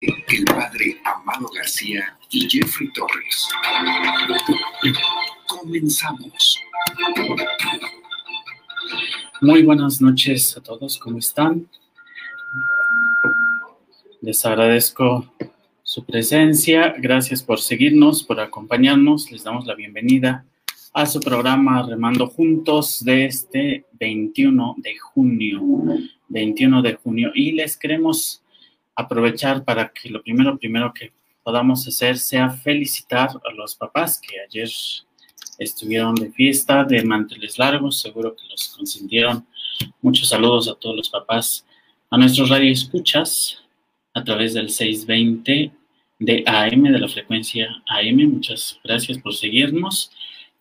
el padre Amado García y Jeffrey Torres. Comenzamos. Muy buenas noches a todos, ¿cómo están? Les agradezco su presencia, gracias por seguirnos, por acompañarnos, les damos la bienvenida a su programa Remando Juntos de este 21 de junio, 21 de junio, y les queremos aprovechar para que lo primero, primero que podamos hacer sea felicitar a los papás que ayer estuvieron de fiesta, de manteles largos, seguro que los consintieron. Muchos saludos a todos los papás, a nuestros radioescuchas a través del 620 de AM, de la frecuencia AM. Muchas gracias por seguirnos.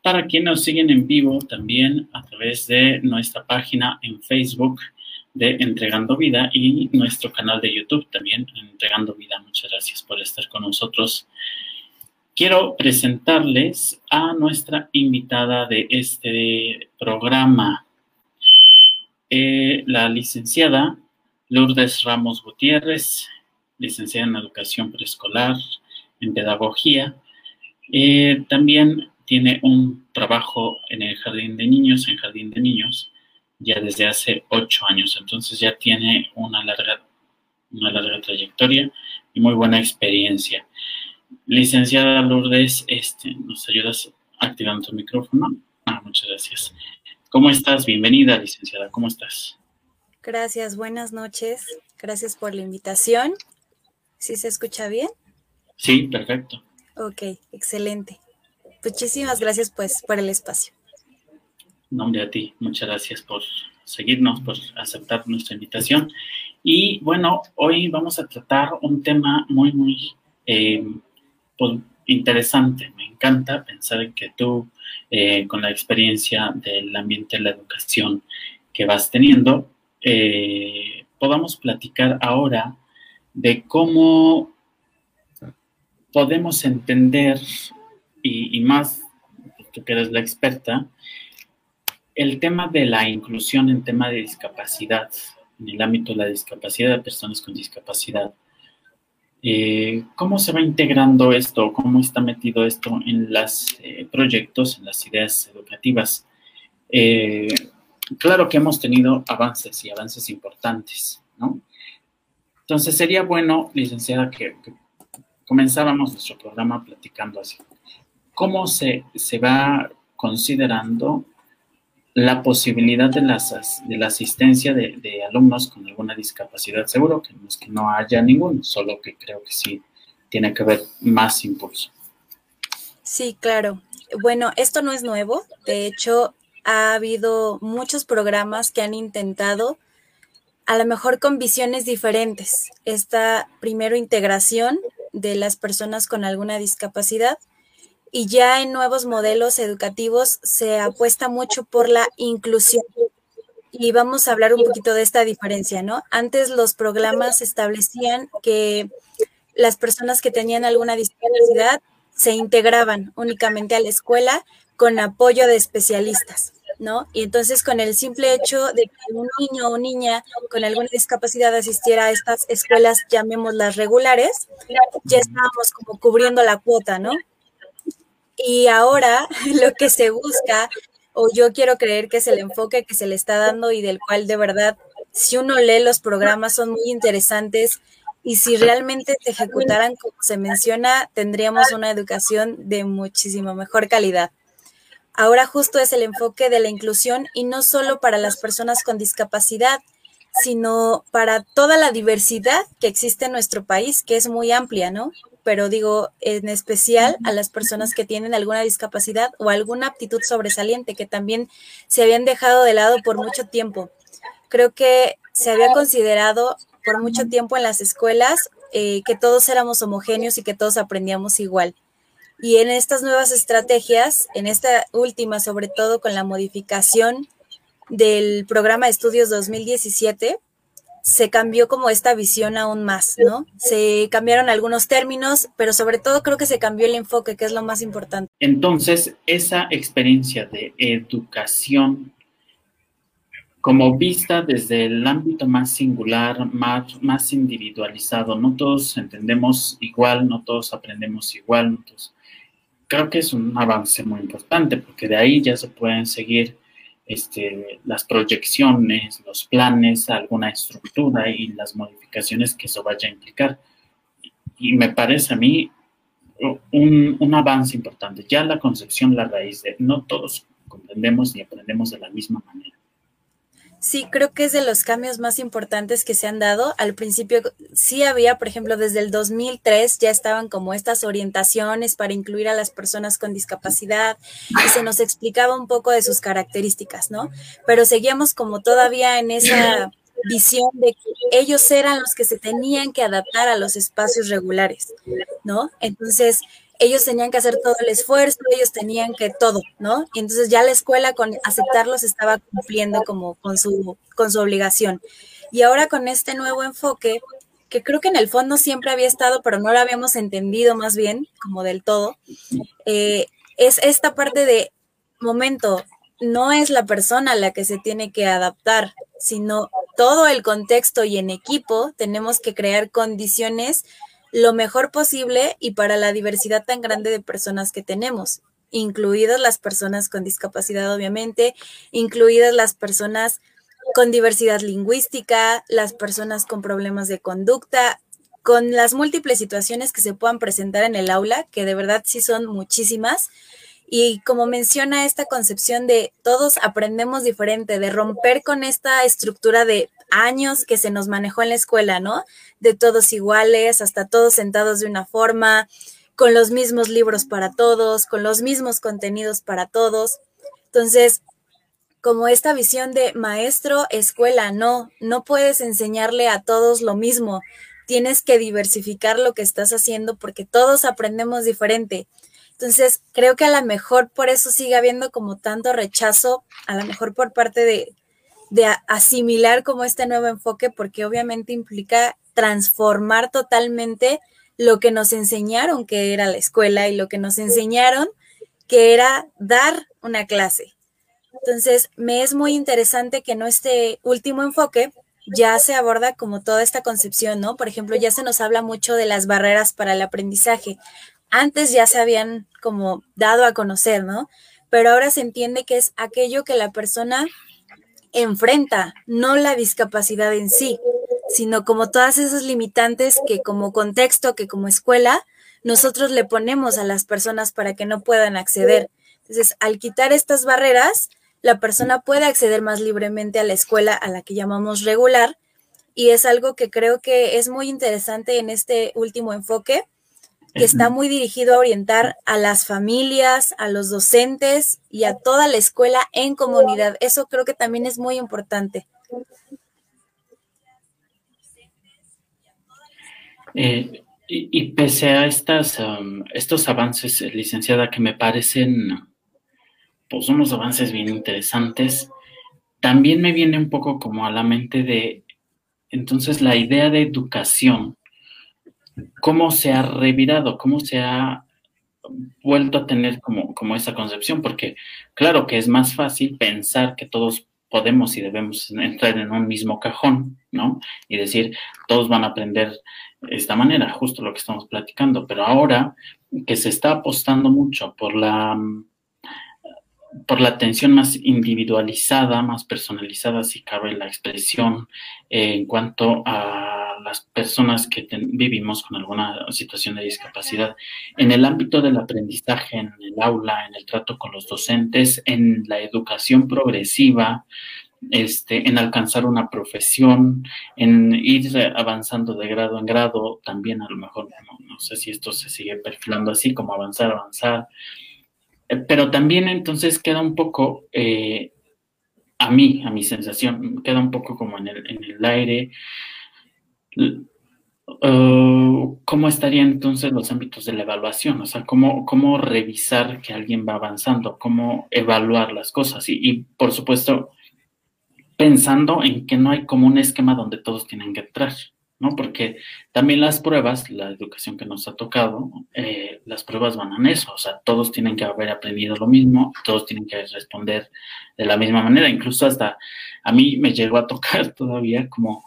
Para quienes nos siguen en vivo también a través de nuestra página en Facebook, de Entregando Vida y nuestro canal de YouTube también, Entregando Vida. Muchas gracias por estar con nosotros. Quiero presentarles a nuestra invitada de este programa, eh, la licenciada Lourdes Ramos Gutiérrez, licenciada en Educación Preescolar, en Pedagogía. Eh, también tiene un trabajo en el Jardín de Niños, en Jardín de Niños, ya desde hace ocho años. Entonces ya tiene una larga, una larga trayectoria y muy buena experiencia. Licenciada Lourdes, este, ¿nos ayudas activando tu micrófono? Ah, muchas gracias. ¿Cómo estás? Bienvenida, licenciada. ¿Cómo estás? Gracias, buenas noches. Gracias por la invitación. ¿Sí se escucha bien? Sí, perfecto. Ok, excelente. Muchísimas gracias pues por el espacio nombre a ti. Muchas gracias por seguirnos, por aceptar nuestra invitación. Y bueno, hoy vamos a tratar un tema muy, muy eh, pues, interesante. Me encanta pensar que tú, eh, con la experiencia del ambiente de la educación que vas teniendo, eh, podamos platicar ahora de cómo podemos entender, y, y más, tú que eres la experta, el tema de la inclusión en tema de discapacidad, en el ámbito de la discapacidad de personas con discapacidad, eh, ¿cómo se va integrando esto? ¿Cómo está metido esto en los eh, proyectos, en las ideas educativas? Eh, claro que hemos tenido avances y avances importantes, ¿no? Entonces sería bueno, licenciada, que, comenzábamos nuestro programa platicando así. ¿Cómo se, se va considerando la posibilidad de, de la asistencia de, alumnos con alguna discapacidad. Seguro que no es que no haya ninguno, solo que creo que sí tiene que haber más impulso. Sí, claro. Bueno, esto no es nuevo. De hecho, ha habido muchos programas que han intentado, a lo mejor con visiones diferentes, esta primero integración de las personas con alguna discapacidad y ya en nuevos modelos educativos se apuesta mucho por la inclusión. Y vamos a hablar un poquito de esta diferencia, ¿no? Antes los programas establecían que las personas que tenían alguna discapacidad se integraban únicamente a la escuela con apoyo de especialistas, ¿no? Y entonces con el simple hecho de que un niño o niña con alguna discapacidad asistiera a estas escuelas, llamémoslas regulares, ya estábamos como cubriendo la cuota, ¿no? Y ahora lo que se busca, o yo quiero creer que es el enfoque que se le está dando y del cual de verdad, si uno lee los programas, son muy interesantes y si realmente se ejecutaran como se menciona, tendríamos una educación de muchísimo mejor calidad. Ahora justo es el enfoque de la inclusión y no solo para las personas con discapacidad, sino para toda la diversidad que existe en nuestro país, que es muy amplia, ¿no? Pero digo en especial a las personas que tienen alguna discapacidad o alguna aptitud sobresaliente que también se habían dejado de lado por mucho tiempo. Creo que se había considerado por mucho tiempo en las escuelas eh, que todos éramos homogéneos y que todos aprendíamos igual. Y en estas nuevas estrategias, en esta última sobre todo con la modificación del programa de estudios 2017, se cambió como esta visión aún más, ¿no? Se cambiaron algunos términos, pero sobre todo creo que se cambió el enfoque, que es lo más importante. Entonces, esa experiencia de educación, como vista desde el ámbito más singular, más, más individualizado. No todos entendemos igual, no todos aprendemos igual. Creo que es un avance muy importante porque de ahí ya se pueden seguir este, las proyecciones, los planes, alguna estructura y las modificaciones que eso vaya a implicar. Y me parece a mí un, un avance importante. Ya la concepción, la raíz de no todos comprendemos ni aprendemos de la misma manera. Sí, creo que es de los cambios más importantes que se han dado. Al principio sí había, por ejemplo, desde el 2003 ya estaban como estas orientaciones para incluir a las personas con discapacidad y se nos explicaba un poco de sus características, ¿no? Pero seguíamos como todavía en esa visión de que ellos eran los que se tenían que adaptar a los espacios regulares, ¿no? Entonces, ellos tenían que hacer todo el esfuerzo, ellos tenían que todo, ¿no? Y entonces ya la escuela con aceptarlos estaba cumpliendo como con su, con su obligación. Y ahora con este nuevo enfoque, que creo que en el fondo siempre había estado, pero no lo habíamos entendido más bien, como del todo, eh, es esta parte de momento, no es la persona la que se tiene que adaptar, sino todo el contexto y en equipo tenemos que crear condiciones lo mejor posible y para la diversidad tan grande de personas que tenemos, incluidas las personas con discapacidad, obviamente, incluidas las personas con diversidad lingüística, las personas con problemas de conducta, con las múltiples situaciones que se puedan presentar en el aula, que de verdad sí son muchísimas. Y como menciona esta concepción de todos aprendemos diferente, de romper con esta estructura de años que se nos manejó en la escuela, ¿no? De todos iguales, hasta todos sentados de una forma, con los mismos libros para todos, con los mismos contenidos para todos. Entonces, como esta visión de maestro, escuela, no, no puedes enseñarle a todos lo mismo. Tienes que diversificar lo que estás haciendo porque todos aprendemos diferente. Entonces, creo que a lo mejor por eso sigue habiendo como tanto rechazo, a lo mejor por parte de, de asimilar como este nuevo enfoque, porque obviamente implica transformar totalmente lo que nos enseñaron que era la escuela y lo que nos enseñaron que era dar una clase. Entonces, me es muy interesante que no este último enfoque ya se aborda como toda esta concepción, ¿no? Por ejemplo, ya se nos habla mucho de las barreras para el aprendizaje. Antes ya se habían como dado a conocer, ¿no? Pero ahora se entiende que es aquello que la persona enfrenta, no la discapacidad en sí, sino como todas esas limitantes que como contexto, que como escuela, nosotros le ponemos a las personas para que no puedan acceder. Entonces, al quitar estas barreras, la persona puede acceder más libremente a la escuela a la que llamamos regular y es algo que creo que es muy interesante en este último enfoque que está muy dirigido a orientar a las familias, a los docentes y a toda la escuela en comunidad. Eso creo que también es muy importante. Eh, y, pese a estas, um, estos avances, licenciada, que me parecen pues unos avances bien interesantes, también me viene un poco como a la mente de, entonces, la idea de educación cómo se ha revirado, cómo se ha vuelto a tener como, como esa concepción, porque claro que es más fácil pensar que todos podemos y debemos entrar en un mismo cajón, ¿no? Y decir, todos van a aprender de esta manera, justo lo que estamos platicando, pero ahora que se está apostando mucho por la por la atención más individualizada, más personalizada, si cabe la expresión, eh, en cuanto a las personas que vivimos con alguna situación de discapacidad. En el ámbito del aprendizaje, en el aula, en el trato con los docentes, en la educación progresiva, este, en alcanzar una profesión, en ir avanzando de grado en grado, también a lo mejor, no, sé si esto se sigue perfilando así, como avanzar, avanzar, pero también entonces queda un poco, eh, a mí, a mi sensación, queda un poco como en el, en el aire Uh, ¿cómo estarían entonces los ámbitos de la evaluación? O sea, ¿cómo, cómo revisar que alguien va avanzando? ¿Cómo evaluar las cosas? Y, por supuesto, pensando en que no hay como un esquema donde todos tienen que entrar, ¿no? Porque también las pruebas, la educación que nos ha tocado, eh, las pruebas van en eso, o sea, todos tienen que haber aprendido lo mismo, todos tienen que responder de la misma manera, incluso hasta a mí me llegó a tocar todavía como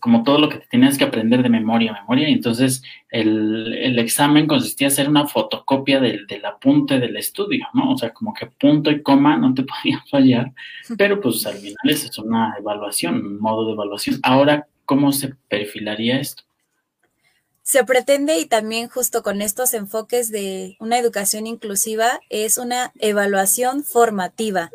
como todo lo que tenías que aprender de memoria, memoria, y entonces el, examen consistía en hacer una fotocopia del, del, apunte del estudio, ¿no? O sea, como que punto y coma no te podían fallar, pero pues al final es una evaluación, un modo de evaluación. Ahora, ¿cómo se perfilaría esto? Se pretende y también justo con estos enfoques de una educación inclusiva es una evaluación formativa.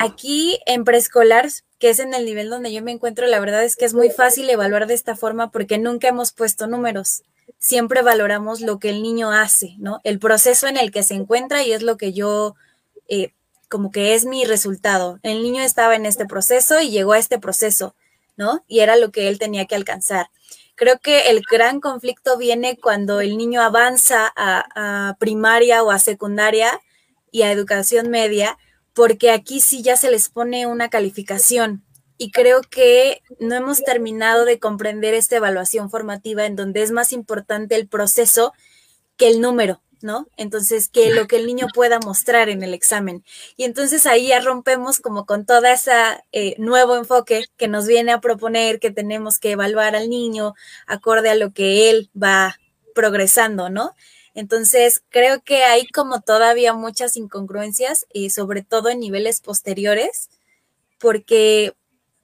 Aquí en preescolar que es en el nivel donde yo me encuentro, la verdad es que es muy fácil evaluar de esta forma porque nunca hemos puesto números. Siempre valoramos lo que el niño hace, ¿no? El proceso en el que se encuentra y es lo que yo, eh, como que es mi resultado. El niño estaba en este proceso y llegó a este proceso, ¿no? Y era lo que él tenía que alcanzar. Creo que el gran conflicto viene cuando el niño avanza a, a primaria o a secundaria y a educación media porque aquí sí ya se les pone una calificación y creo que no hemos terminado de comprender esta evaluación formativa en donde es más importante el proceso que el número, ¿no? Entonces, que lo que el niño pueda mostrar en el examen. Y entonces ahí ya rompemos como con toda esa eh, nuevo enfoque que nos viene a proponer que tenemos que evaluar al niño acorde a lo que él va progresando, ¿no? Entonces, creo que hay como todavía muchas incongruencias y sobre todo en niveles posteriores, porque,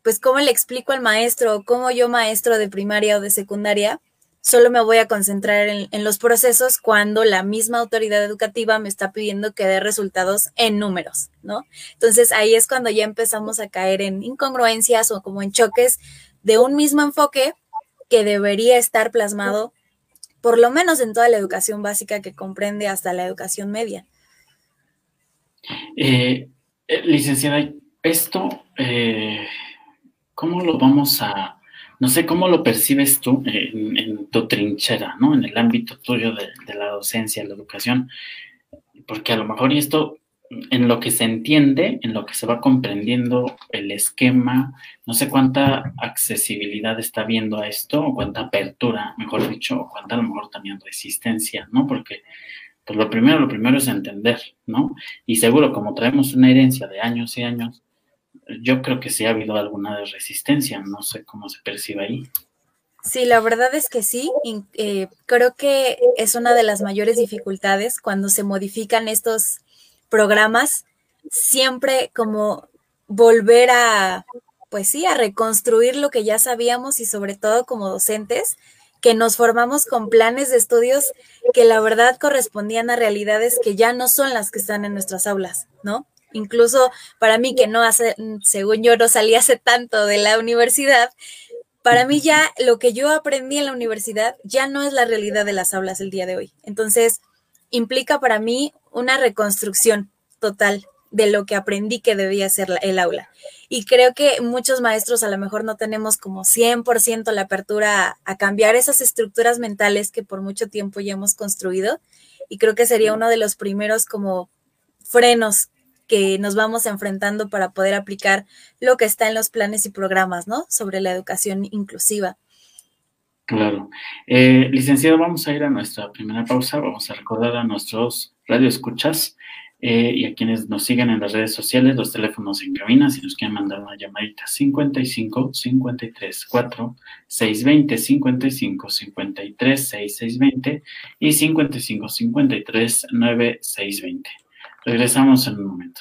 pues, ¿cómo le explico al maestro, cómo yo maestro de primaria o de secundaria, solo me voy a concentrar en, en, los procesos cuando la misma autoridad educativa me está pidiendo que dé resultados en números, ¿no? Entonces ahí es cuando ya empezamos a caer en incongruencias o como en choques de un mismo enfoque que debería estar plasmado por lo menos en toda la educación básica que comprende hasta la educación media. Eh, eh, licenciada, esto, eh, ¿cómo lo vamos a, no sé, cómo lo percibes tú en, tu trinchera, ¿no? En el ámbito tuyo de, de, la docencia, la educación, porque a lo mejor y esto en lo que se entiende, en lo que se va comprendiendo el esquema, no sé cuánta accesibilidad está viendo a esto, o cuánta apertura, mejor dicho, o cuánta a lo mejor también resistencia, ¿no? Porque, pues lo primero, lo primero es entender, ¿no? Y seguro, como traemos una herencia de años y años, yo creo que sí ha habido alguna resistencia, no sé cómo se percibe ahí. Sí, la verdad es que sí. Eh, creo que es una de las mayores dificultades cuando se modifican estos programas, siempre como volver a, pues sí, a reconstruir lo que ya sabíamos y sobre todo como docentes, que nos formamos con planes de estudios que la verdad correspondían a realidades que ya no son las que están en nuestras aulas, ¿no? Incluso para mí que no hace, según yo no salí hace tanto de la universidad, para mí ya lo que yo aprendí en la universidad ya no es la realidad de las aulas el día de hoy. Entonces, implica para mí una reconstrucción total de lo que aprendí que debía ser el aula. Y creo que muchos maestros a lo mejor no tenemos como 100% la apertura a, cambiar esas estructuras mentales que por mucho tiempo ya hemos construido. Y creo que sería uno de los primeros como frenos que nos vamos enfrentando para poder aplicar lo que está en los planes y programas, ¿no? Sobre la educación inclusiva. Claro. Eh, licenciado, vamos a ir a nuestra primera pausa. Vamos a recordar a nuestros radioescuchas eh, y a quienes nos siguen en las redes sociales, los teléfonos en cabina, si nos quieren mandar una llamadita 55 53 4 620 55 53 6620 y 55 53 9620. Regresamos en un momento.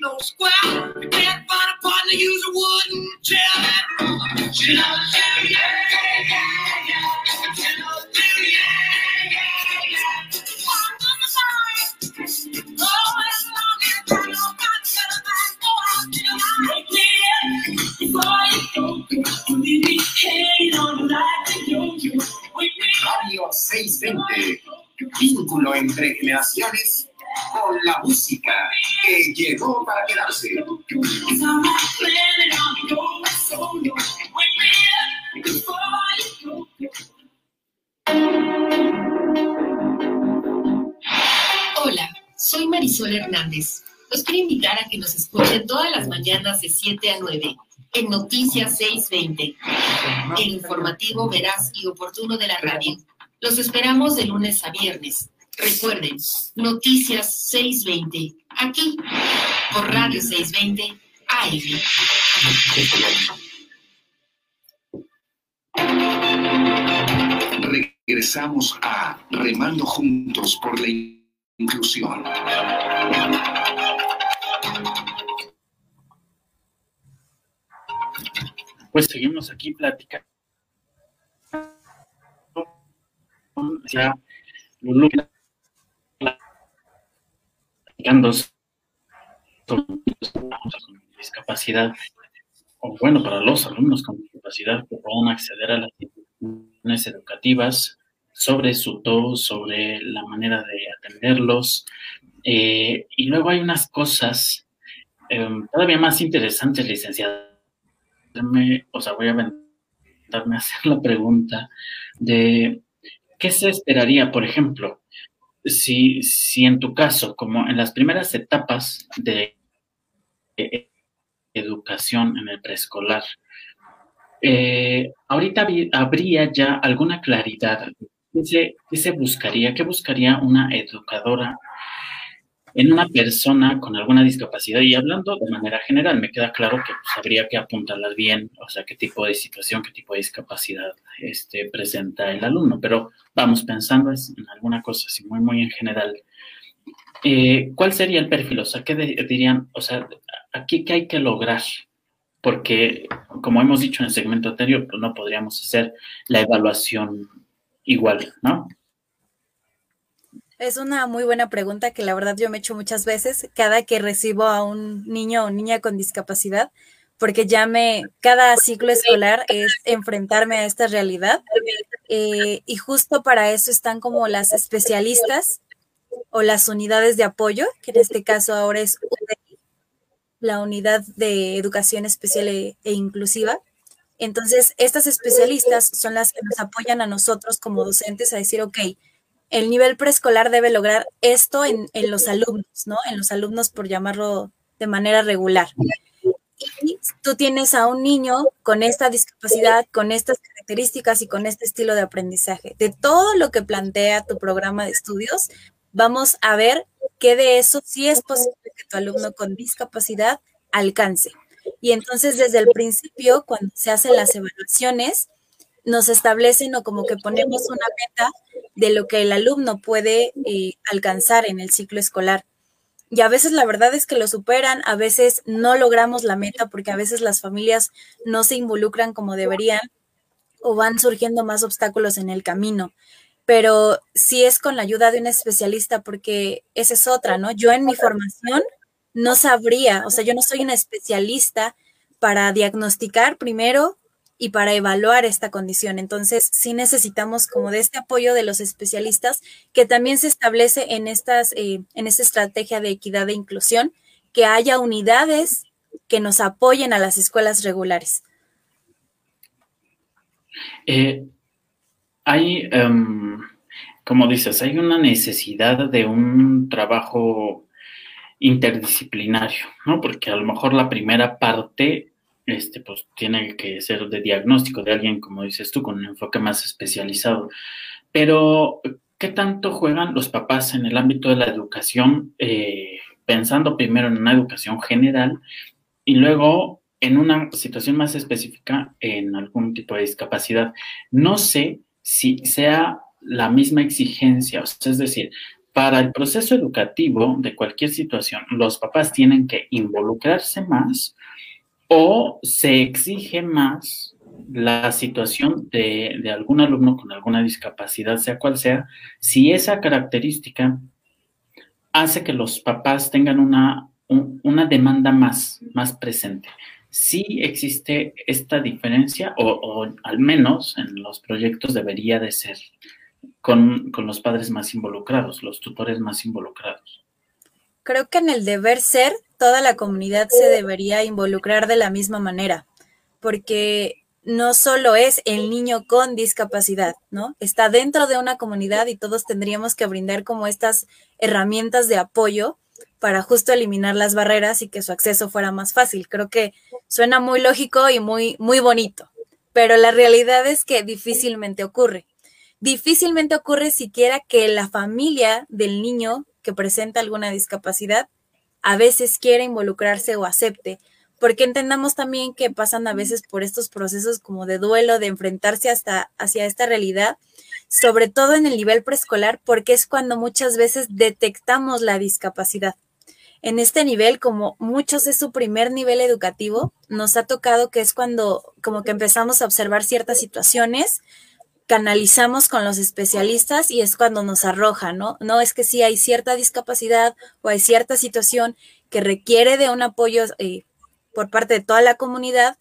no square. You can't find a partner, use a wooden chair. Vínculo entre generaciones con la música que llegó para quedarse. Hola, soy Marisol Hernández. Los quiero invitar a que nos escuchen todas las mañanas de 7 a 9 en Noticias 620, el informativo veraz y oportuno de la radio. Los esperamos de lunes a viernes. Recuerden, Noticias 620, aquí por Radio 620 AM. Regresamos a Remando Juntos por la Inclusión. Pues seguimos aquí platicando. Lulu, sobre discapacidad, o bueno, para los alumnos con discapacidad que puedan acceder a las instituciones educativas, sobre su todo, sobre la manera de atenderlos. Eh, y luego hay unas cosas eh, todavía más interesantes, licenciada o sea, voy a aventarme a hacer la pregunta de qué se esperaría, por ejemplo, si, si en tu caso, como en las primeras etapas de educación en el preescolar, eh, ahorita habría ya alguna claridad. ¿Qué ¿Qué se buscaría? ¿Qué buscaría una educadora en una persona con alguna discapacidad y hablando de manera general, me queda claro que pues, habría que apuntarlas bien, o sea, qué tipo de situación, qué tipo de discapacidad este, presenta el alumno, pero vamos pensando en alguna cosa así muy, muy en general. Eh, ¿Cuál sería el perfil? O sea, ¿qué dirían? O sea, aquí qué hay que lograr, porque como hemos dicho en el segmento anterior, pues no podríamos hacer la evaluación igual, ¿no? Es una muy buena pregunta que la verdad yo me echo muchas veces cada que recibo a un niño o niña con discapacidad, porque ya me, cada ciclo escolar es enfrentarme a esta realidad. Eh, y justo para eso están como las especialistas o las unidades de apoyo, que en este caso ahora es la unidad de educación especial e, e inclusiva. Entonces, estas especialistas son las que nos apoyan a nosotros como docentes a decir, ok, el nivel preescolar debe lograr esto en, los alumnos, ¿no? En los alumnos, por llamarlo de manera regular. Y tú tienes a un niño con esta discapacidad, con estas características y con este estilo de aprendizaje. De todo lo que plantea tu programa de estudios, vamos a ver qué de eso sí es posible que tu alumno con discapacidad alcance. Y entonces desde el principio, cuando se hacen las evaluaciones, nos establecen o como que ponemos una meta de lo que el alumno puede eh, alcanzar en el ciclo escolar. Y a veces la verdad es que lo superan, a veces no logramos la meta porque a veces las familias no se involucran como deberían o van surgiendo más obstáculos en el camino. Pero sí es con la ayuda de un especialista porque esa es otra, ¿no? Yo en mi formación no sabría, o sea, yo no soy una especialista para diagnosticar primero y para evaluar esta condición. Entonces, sí necesitamos como de este apoyo de los especialistas que también se establece en, estas, eh, en esta estrategia de equidad e inclusión, que haya unidades que nos apoyen a las escuelas regulares. Eh, hay, em, como dices, hay una necesidad de un trabajo interdisciplinario, ¿no? Porque a lo mejor la primera parte este, pues tiene que ser de diagnóstico de alguien, como dices tú, con un enfoque más especializado. Pero, ¿qué tanto juegan los papás en el ámbito de la educación, eh, pensando primero en una educación general y luego en una situación más específica en algún tipo de discapacidad? No sé si sea la misma exigencia, es decir, para el proceso educativo de cualquier situación, los papás tienen que involucrarse más o se exige más la situación de, algún alumno con alguna discapacidad, sea cual sea, si esa característica hace que los papás tengan una, una demanda más, más presente. Sí existe esta diferencia, o, al menos en los proyectos debería de ser con, con los padres más involucrados, los tutores más involucrados. Creo que en el deber ser, toda la comunidad se debería involucrar de la misma manera, porque no solo es el niño con discapacidad, ¿no? Está dentro de una comunidad y todos tendríamos que brindar como estas herramientas de apoyo para justo eliminar las barreras y que su acceso fuera más fácil. Creo que suena muy lógico y muy, muy bonito, pero la realidad es que difícilmente ocurre. Difícilmente ocurre siquiera que la familia del niño que presenta alguna discapacidad a veces quiera involucrarse o acepte porque entendamos también que pasan a veces por estos procesos como de duelo, de enfrentarse hasta hacia esta realidad, sobre todo en el nivel preescolar, porque es cuando muchas veces detectamos la discapacidad. En este nivel, como muchos es su primer nivel educativo, nos ha tocado que es cuando como que empezamos a observar ciertas situaciones, canalizamos con los especialistas y es cuando nos arroja, ¿no? No es que sí hay cierta discapacidad o hay cierta situación que requiere de un apoyo eh, por parte de toda la comunidad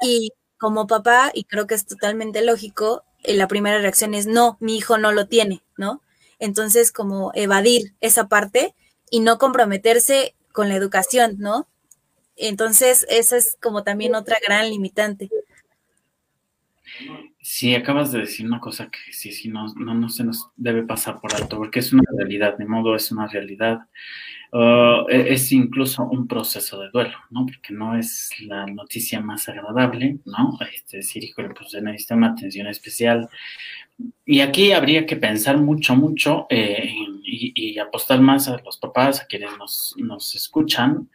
y como papá, y creo que es totalmente lógico, eh, la primera reacción es, no, mi hijo no lo tiene, ¿no? Entonces, como evadir esa parte y no comprometerse con la educación, ¿no? Entonces, esa es como también otra gran limitante. Sí, acabas de decir una cosa que sí, sí, no, no, no se nos debe pasar por alto, porque es una realidad, de modo es una realidad. Uh, es incluso un proceso de duelo, ¿no? Porque no es la noticia más agradable, ¿no? Este, decir, híjole, pues se necesita una atención especial. Y aquí habría que pensar mucho, mucho eh, y, apostar más a los papás, a quienes nos, nos escuchan,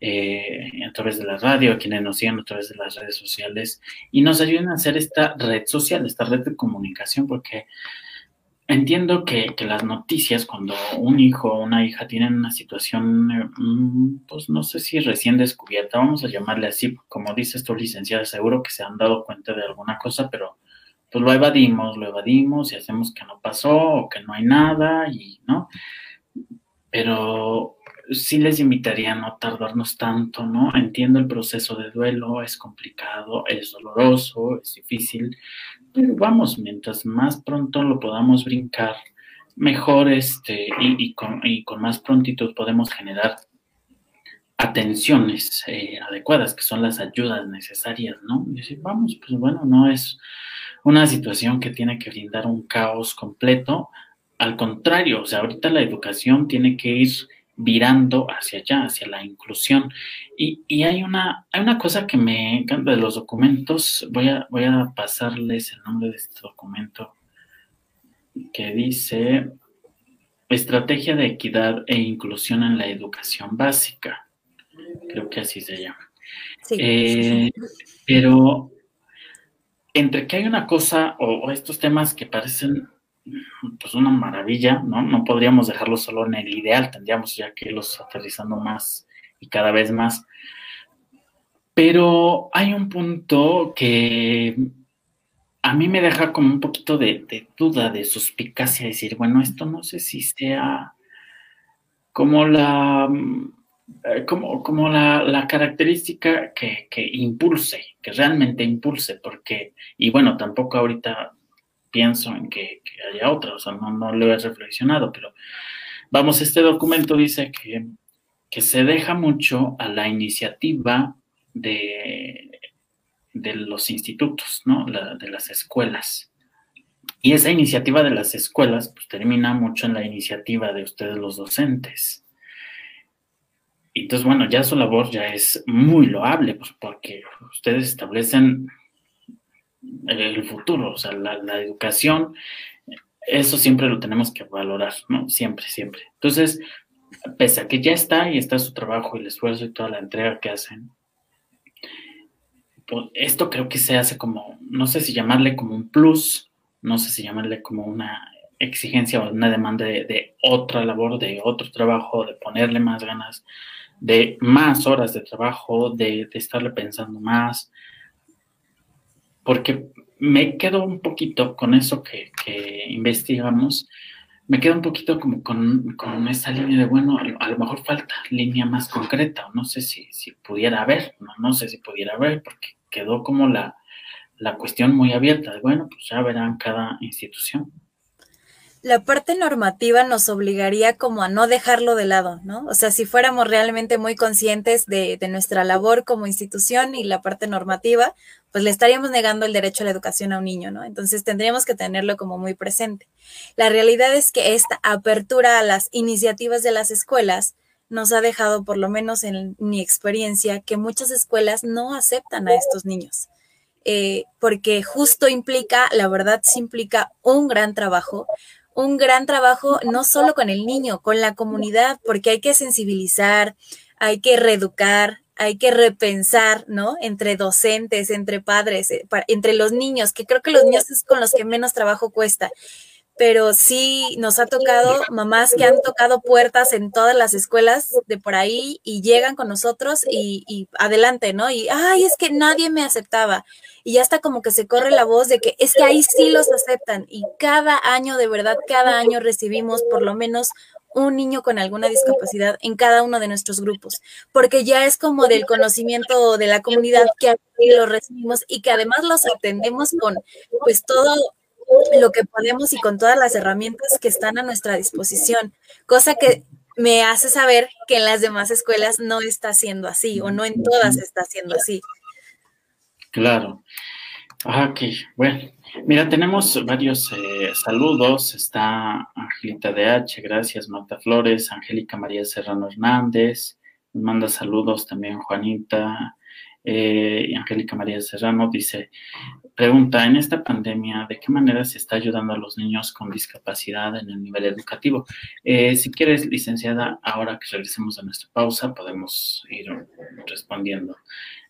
eh, a través de la radio, a quienes nos siguen a través de las redes sociales y nos ayuden a hacer esta red social, esta red de comunicación, porque Entiendo que, las noticias, cuando un hijo o una hija tienen una situación, mm, pues no sé si recién descubierta, vamos a llamarle así, como dices tú, licenciada, seguro que se han dado cuenta de alguna cosa, pero pues lo evadimos, lo evadimos y hacemos que no pasó o que no hay nada y, ¿no? Pero sí les invitaría a no tardarnos tanto, ¿no? Entiendo el proceso de duelo, es complicado, es doloroso, es difícil, pero vamos, mientras más pronto lo podamos brincar, mejor este, y, con, más prontitud podemos generar atenciones eh, adecuadas, que son las ayudas necesarias, ¿no? decir, vamos, pues bueno, no es una situación que tiene que brindar un caos completo, al contrario, o sea, ahorita la educación tiene que ir virando hacia allá, hacia la inclusión. Y, hay, una, hay una cosa que me encanta de los documentos, voy a, voy a pasarles el nombre de este documento que dice Estrategia de Equidad e Inclusión en la Educación Básica. Creo que así se llama. Eh, pero entre que hay una cosa o estos temas que parecen pues una maravilla, ¿no? No podríamos dejarlo solo en el ideal, tendríamos ya que irlos aterrizando más y cada vez más. Pero hay un punto que a mí me deja como un poquito de, duda, de suspicacia, decir, bueno, esto no sé si sea como la, eh, como, como la, característica que, que, impulse, que realmente impulse, porque, y bueno, tampoco ahorita pienso en que, haya otra, o sea, no, lo he reflexionado, pero vamos, este documento dice que, se deja mucho a la iniciativa de, de los institutos, ¿no? de las escuelas. Y esa iniciativa de las escuelas, pues termina mucho en la iniciativa de ustedes los docentes. Entonces, bueno, ya su labor ya es muy loable, pues porque ustedes establecen el futuro, o sea, la, educación, eso siempre lo tenemos que valorar, ¿no? Siempre, siempre. Entonces, pese a que ya está y está su trabajo y el esfuerzo y toda la entrega que hacen, pues esto creo que se hace como, no sé si llamarle como un plus, no sé si llamarle como una exigencia o una demanda de, otra labor, de otro trabajo, de ponerle más ganas, de más horas de trabajo, de, de estarle pensando más, porque me quedo un poquito con eso que, investigamos, me quedo un poquito como con, esa línea de, bueno, a lo mejor falta línea más concreta, no sé si, si pudiera haber, no, no, sé si pudiera haber, porque quedó como la, la cuestión muy abierta, de, bueno, pues ya verán cada institución. La parte normativa nos obligaría como a no dejarlo de lado, ¿no? O sea, si fuéramos realmente muy conscientes de, nuestra labor como institución y la parte normativa, pues le estaríamos negando el derecho a la educación a un niño, ¿no? Entonces tendríamos que tenerlo como muy presente. La realidad es que esta apertura a las iniciativas de las escuelas nos ha dejado, por lo menos en mi experiencia, que muchas escuelas no aceptan a estos niños. Eh, porque justo implica, la verdad sí implica un gran trabajo, un gran trabajo no solo con el niño, con la comunidad, porque hay que sensibilizar, hay que reeducar, hay que repensar, ¿no? Entre docentes, entre padres, eh, entre los niños, que creo que los niños es con los que menos trabajo cuesta pero sí nos ha tocado mamás que han tocado puertas en todas las escuelas de por ahí y llegan con nosotros y, adelante, ¿no? Y, ay, es que nadie me aceptaba. Y ya está como que se corre la voz de que es que ahí sí los aceptan. Y cada año, de verdad, cada año recibimos por lo menos un niño con alguna discapacidad en cada uno de nuestros grupos, porque ya es como del conocimiento de la comunidad que aquí lo recibimos y que además los atendemos con pues todo lo que podemos y con todas las herramientas que están a nuestra disposición, cosa que me hace saber que en las demás escuelas no está siendo así o no en todas está siendo así. Claro. Ah, ok, bueno. Mira, tenemos varios eh, saludos. Está Angelita DH, gracias, Marta Flores, Angélica María Serrano Hernández, manda saludos también Juanita, eh, Angélica María Serrano dice, pregunta, en esta pandemia, ¿de qué manera se está ayudando a los niños con discapacidad en el nivel educativo? Eh, si quieres, licenciada, ahora que regresemos a nuestra pausa, podemos ir respondiendo.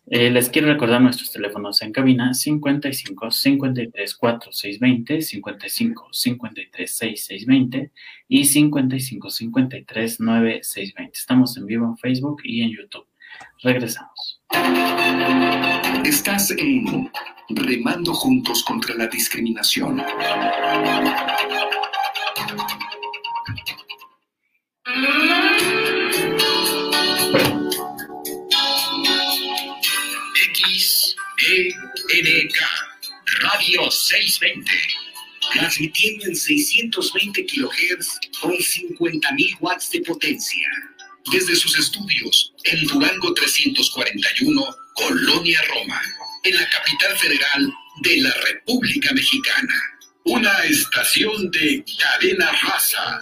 Eh, les quiero recordar nuestros teléfonos en cabina 55 53 4 620, 55 53 6 620 y 55 53 9 620. Estamos en vivo en Facebook y en YouTube. Regresamos. Estás en Remando Juntos contra la Discriminación. XENK Radio 620 transmitiendo en 620 kHz con 50.000 watts de potencia desde sus estudios en Durango 341, Colonia Roma, en la capital federal de la República Mexicana. Una estación de cadena raza.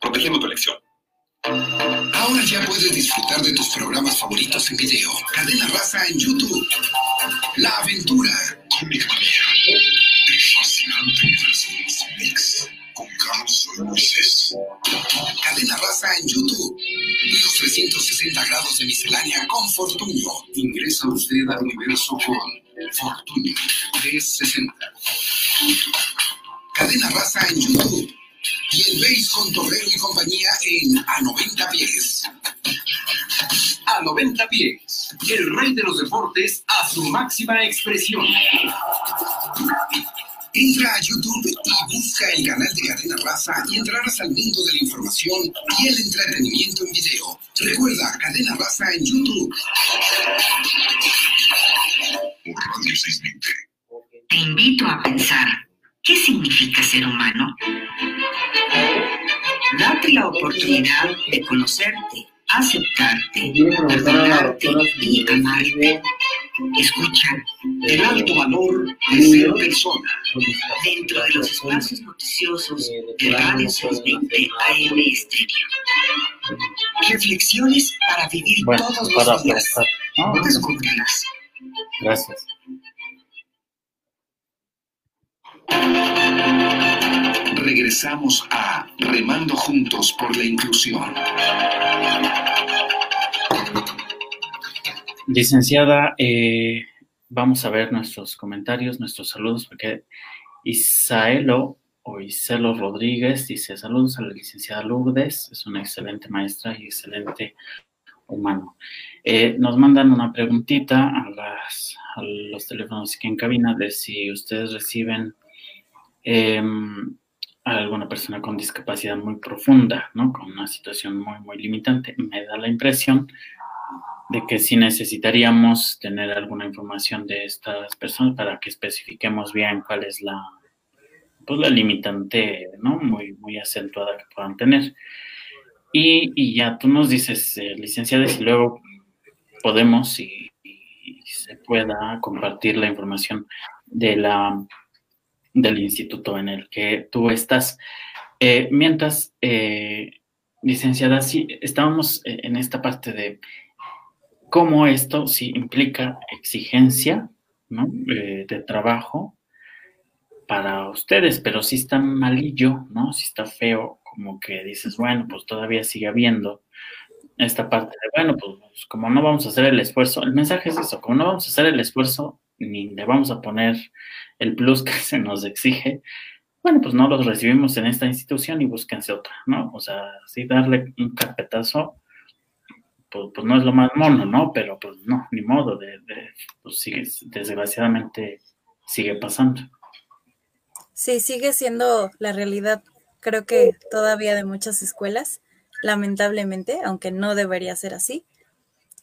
protegiendo tu elección. Ahora ya puedes disfrutar de tus programas favoritos en video. Cadena Raza en YouTube. La aventura. Cómic Manía. El fascinante universo de mix. Con Carlos Moisés. Cadena Raza en YouTube. Los 360 grados de miscelánea con Fortunio. Ingresa usted al universo con Fortunio 360. Cadena Raza en YouTube y el Beis con Torrero y compañía en A 90 pies. A 90 pies, el rey de los deportes a su máxima expresión. Entra a YouTube y busca el canal de Cadena Raza y entrarás al mundo de la información y el entretenimiento en video. Recuerda, Cadena Raza en YouTube. Por Radio 620. Te invito a pensar, ¿qué significa ser humano? La oportunidad de conocerte, aceptarte, perdonarte y amarte. Escucha El alto valor de ser persona. dentro de los espacios noticiosos de Radio 620 AM Estéreo. Reflexiones para vivir Bueno, todos para los días. No, Descúbrelas. gracias. Regresamos a Remando Juntos por la Inclusión. Licenciada, eh, vamos a ver nuestros comentarios, nuestros saludos, porque Isaelo o Iselo Rodríguez dice saludos a la licenciada Lourdes, es una excelente maestra y excelente humano. Eh, nos mandan una preguntita a, a los teléfonos aquí en cabina de si ustedes reciben em, a alguna persona con discapacidad muy profunda, ¿no? Con una situación muy, muy limitante. Me da la impresión de que si necesitaríamos tener alguna información de estas personas para que especifiquemos bien cuál es la, pues, la limitante, ¿no? Muy, muy acentuada que puedan tener. Y, ya tú nos dices, eh, licenciada, si luego podemos y, se pueda compartir la información de la, del instituto en el que tú estás. Eh, mientras, eh, licenciada, sí, estábamos en esta parte de cómo esto sí implica exigencia ¿no? de trabajo para ustedes, pero si está malillo, ¿no? Si está feo, como que dices, bueno, pues todavía sigue habiendo esta parte de, bueno, pues como no vamos a hacer el esfuerzo, el mensaje es eso, como no vamos a hacer el esfuerzo, ni le vamos a poner el plus que se nos exige, bueno, pues no los recibimos en esta institución y búsquense otra, ¿no? O sea, sí darle un carpetazo, pues, pues no es lo más mono, ¿no? Pero pues no, ni modo, de, de pues sigue, desgraciadamente sigue pasando. Sí, sigue siendo la realidad, creo que todavía de muchas escuelas, lamentablemente, aunque no debería ser así.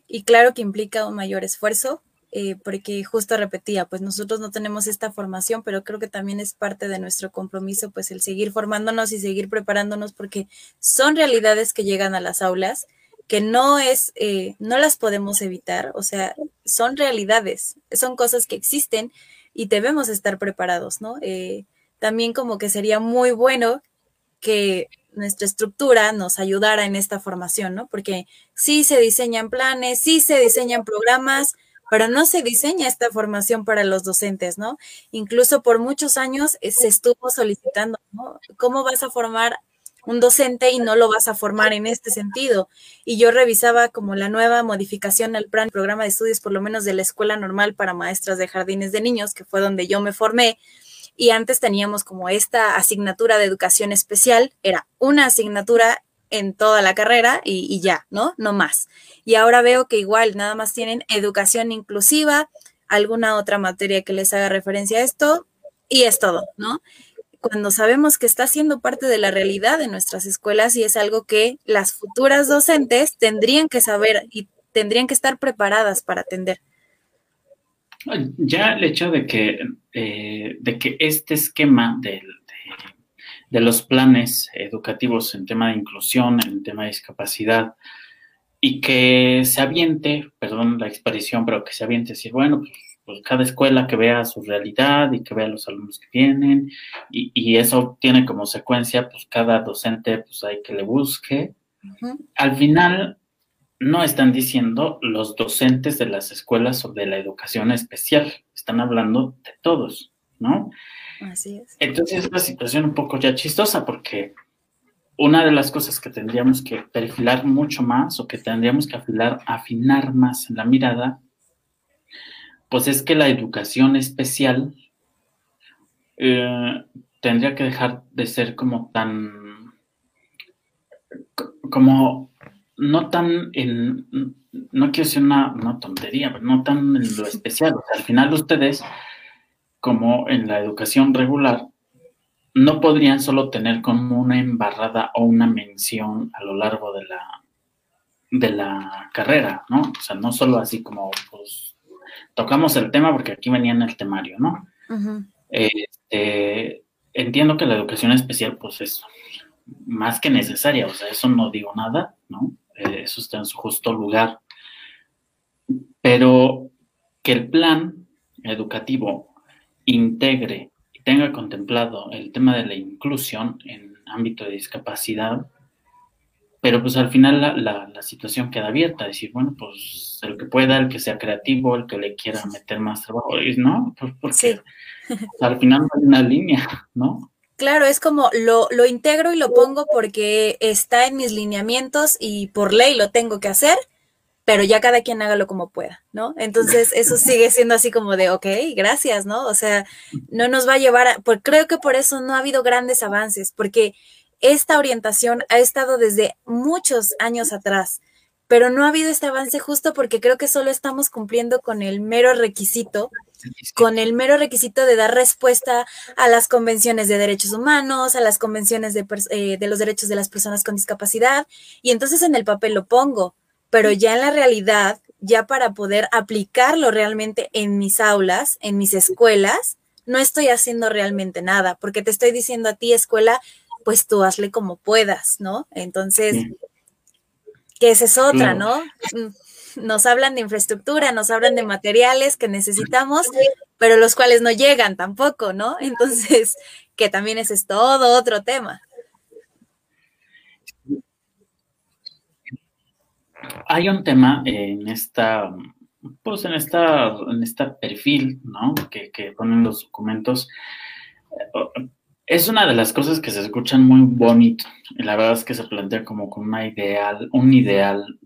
Y claro que implica un mayor esfuerzo, eh, porque justo repetía, pues nosotros no tenemos esta formación, pero creo que también es parte de nuestro compromiso, pues el seguir formándonos y seguir preparándonos, porque son realidades que llegan a las aulas, que no es, eh, no las podemos evitar, o sea, son realidades, son cosas que existen y debemos estar preparados, ¿no? Eh, también como que sería muy bueno que nuestra estructura nos ayudara en esta formación, ¿no? Porque sí se diseñan planes, sí se diseñan programas, pero no se diseña esta formación para los docentes, ¿no? Incluso por muchos años eh, se estuvo solicitando, ¿no? ¿Cómo vas a formar un docente y no lo vas a formar en este sentido? Y yo revisaba como la nueva modificación al plan, programa de estudios, por lo menos de la escuela normal para maestras de jardines de niños, que fue donde yo me formé, y antes teníamos como esta asignatura de educación especial, era una asignatura en toda la carrera y, ya, ¿no? No más. Y ahora veo que igual nada más tienen educación inclusiva, alguna otra materia que les haga referencia a esto y es todo, ¿no? Cuando sabemos que está siendo parte de la realidad de nuestras escuelas y es algo que las futuras docentes tendrían que saber y tendrían que estar preparadas para atender. Ya el hecho de que, eh, de que este esquema de, de, los planes educativos en tema de inclusión, en tema de discapacidad, y que se aviente, perdón la expresión, pero que se aviente decir, bueno, pues, pues, cada escuela que vea su realidad y que vea los alumnos que tienen, y, y eso tiene como secuencia, pues cada docente, pues hay que le busque. Al final, no están diciendo los docentes de las escuelas o de la educación especial, están hablando de todos, ¿no? Así es. Entonces es una situación un poco ya chistosa porque una de las cosas que tendríamos que perfilar mucho más o que tendríamos que afilar, afinar más en la mirada, pues es que la educación especial eh, tendría que dejar de ser como tan, como no tan en, no quiero decir una, tontería, pero no tan en lo especial. Al final ustedes, como en la educación regular, no podrían solo tener como una embarrada o una mención a lo largo de la, de la carrera, ¿no? O sea, no solo así como, pues, tocamos el tema porque aquí venía en el temario, ¿no? Este, entiendo que la educación especial, pues, es más que necesaria, o sea, eso no digo nada, ¿no? Eh, eso está en su justo lugar. Pero que el plan educativo integre y tenga contemplado el tema de la inclusión en ámbito de discapacidad, pero pues al final la, situación queda abierta, decir, bueno, pues el que pueda, el que sea creativo, el que le quiera meter más trabajo, ¿no? Pues porque al final no hay una línea, ¿no? Claro, es como lo, lo integro y lo pongo porque está en mis lineamientos y por ley lo tengo que hacer, pero ya cada quien hágalo como pueda, ¿no? Entonces eso sigue siendo así como de, ok, gracias, ¿no? O sea, no nos va a llevar a, pues creo que por eso no ha habido grandes avances, porque esta orientación ha estado desde muchos años atrás, pero no ha habido este avance justo porque creo que solo estamos cumpliendo con el mero requisito, con el mero requisito de dar respuesta a las convenciones de derechos humanos, a las convenciones de, eh, de los derechos de las personas con discapacidad, y entonces en el papel lo pongo, pero ya en la realidad, ya para poder aplicarlo realmente en mis aulas, en mis escuelas, no estoy haciendo realmente nada, porque te estoy diciendo a ti, escuela, pues tú hazle como puedas, ¿no? Entonces, que esa es otra, ¿no? Mm, nos hablan de infraestructura, nos hablan de materiales que necesitamos, pero los cuales no llegan tampoco, ¿no? Entonces, que también ese es todo otro tema. Hay un tema en esta, pues en esta, en este perfil, ¿no? Que, ponen los documentos. Es una de las cosas que se escuchan muy bonito. La verdad es que se plantea como con una ideal, un ideal